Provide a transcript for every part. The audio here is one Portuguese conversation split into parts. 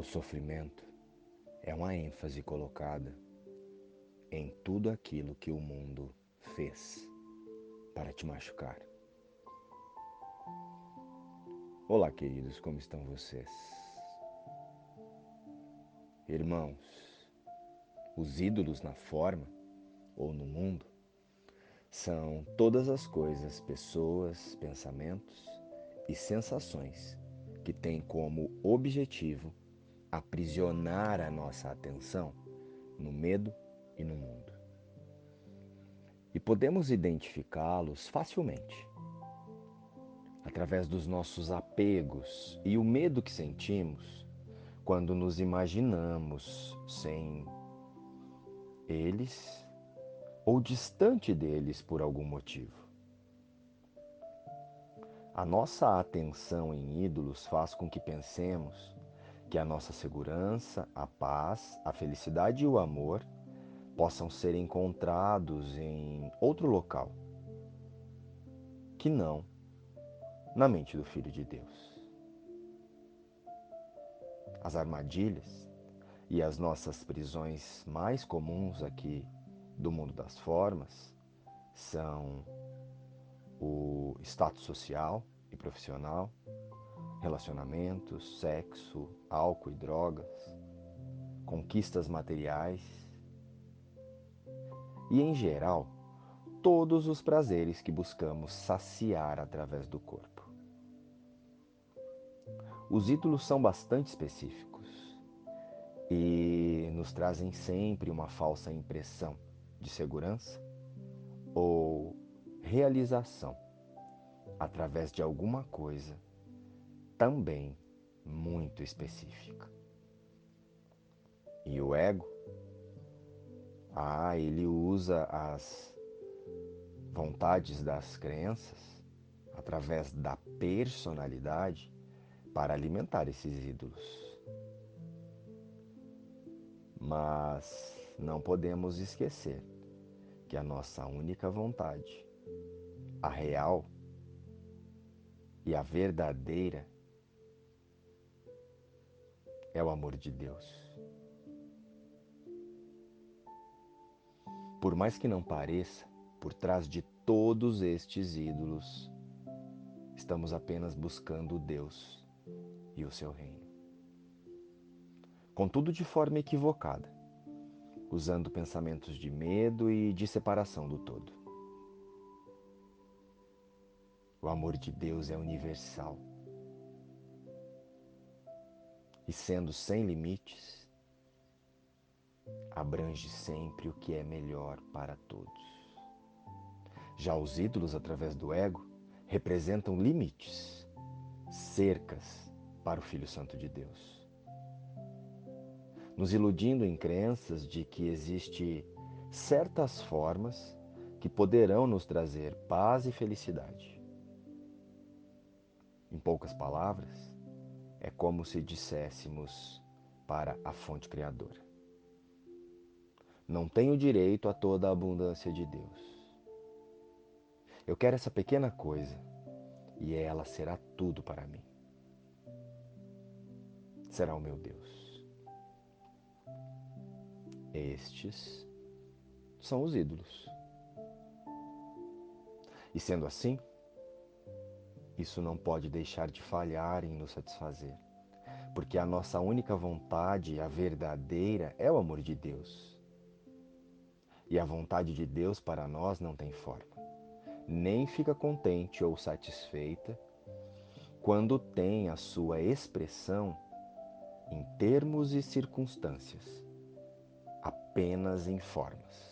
O sofrimento é uma ênfase colocada em tudo aquilo que o mundo fez para te machucar. Olá, queridos, como estão vocês? Irmãos, os ídolos na forma ou no mundo são todas as coisas, pessoas, pensamentos e sensações que têm como objetivo aprisionar a nossa atenção no medo e no mundo. E podemos identificá-los facilmente através dos nossos apegos e o medo que sentimos quando nos imaginamos sem eles ou distante deles por algum motivo. A nossa atenção em ídolos faz com que pensemos que a nossa segurança, a paz, a felicidade e o amor possam ser encontrados em outro local que não na mente do Filho de Deus. As armadilhas e as nossas prisões mais comuns aqui do mundo das formas são o status social e profissional, relacionamentos, sexo, álcool e drogas, conquistas materiais e, em geral, todos os prazeres que buscamos saciar através do corpo. Os ídolos são bastante específicos e nos trazem sempre uma falsa impressão de segurança ou realização através de alguma coisa também muito específica. E o ego, ah, ele usa as vontades das crenças através da personalidade para alimentar esses ídolos. Mas não podemos esquecer que a nossa única vontade, a real e a verdadeira, é o amor de Deus. Por mais que não pareça, por trás de todos estes ídolos, estamos apenas buscando Deus e o seu reino. Contudo, de forma equivocada, usando pensamentos de medo e de separação do todo. O amor de Deus é universal e sendo sem limites, abrange sempre o que é melhor para todos. Já os ídolos, através do ego, representam limites, cercas para o Filho Santo de Deus. Nos iludindo em crenças de que existe certas formas que poderão nos trazer paz e felicidade. Em poucas palavras, é como se disséssemos para a fonte criadora. Não tenho direito a toda a abundância de Deus. Eu quero essa pequena coisa e ela será tudo para mim. Será o meu Deus. Estes são os ídolos. E sendo assim, isso não pode deixar de falhar em nos satisfazer, porque a nossa única vontade, a verdadeira, é o amor de Deus. E a vontade de Deus para nós não tem forma, nem fica contente ou satisfeita quando tem a sua expressão em termos e circunstâncias, apenas em formas.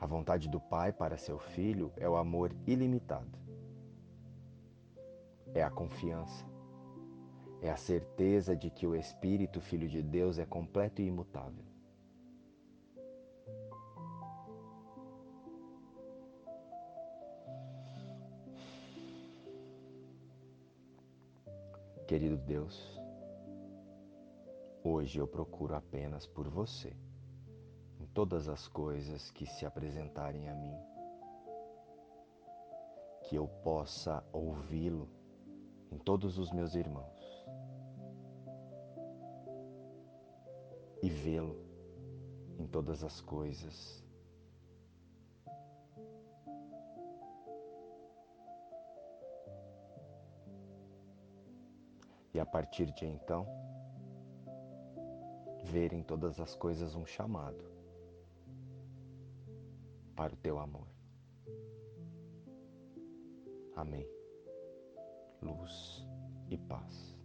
A vontade do Pai para seu filho é o amor ilimitado. É a confiança. É a certeza de que o Espírito Filho de Deus é completo e imutável. Querido Deus, hoje eu procuro apenas por você todas as coisas que se apresentarem a mim. que eu possa ouvi-lo em todos os meus irmãos e vê-lo em todas as coisas. E a partir de então, ver em todas as coisas um chamado para o teu amor. Amém. Luz e paz.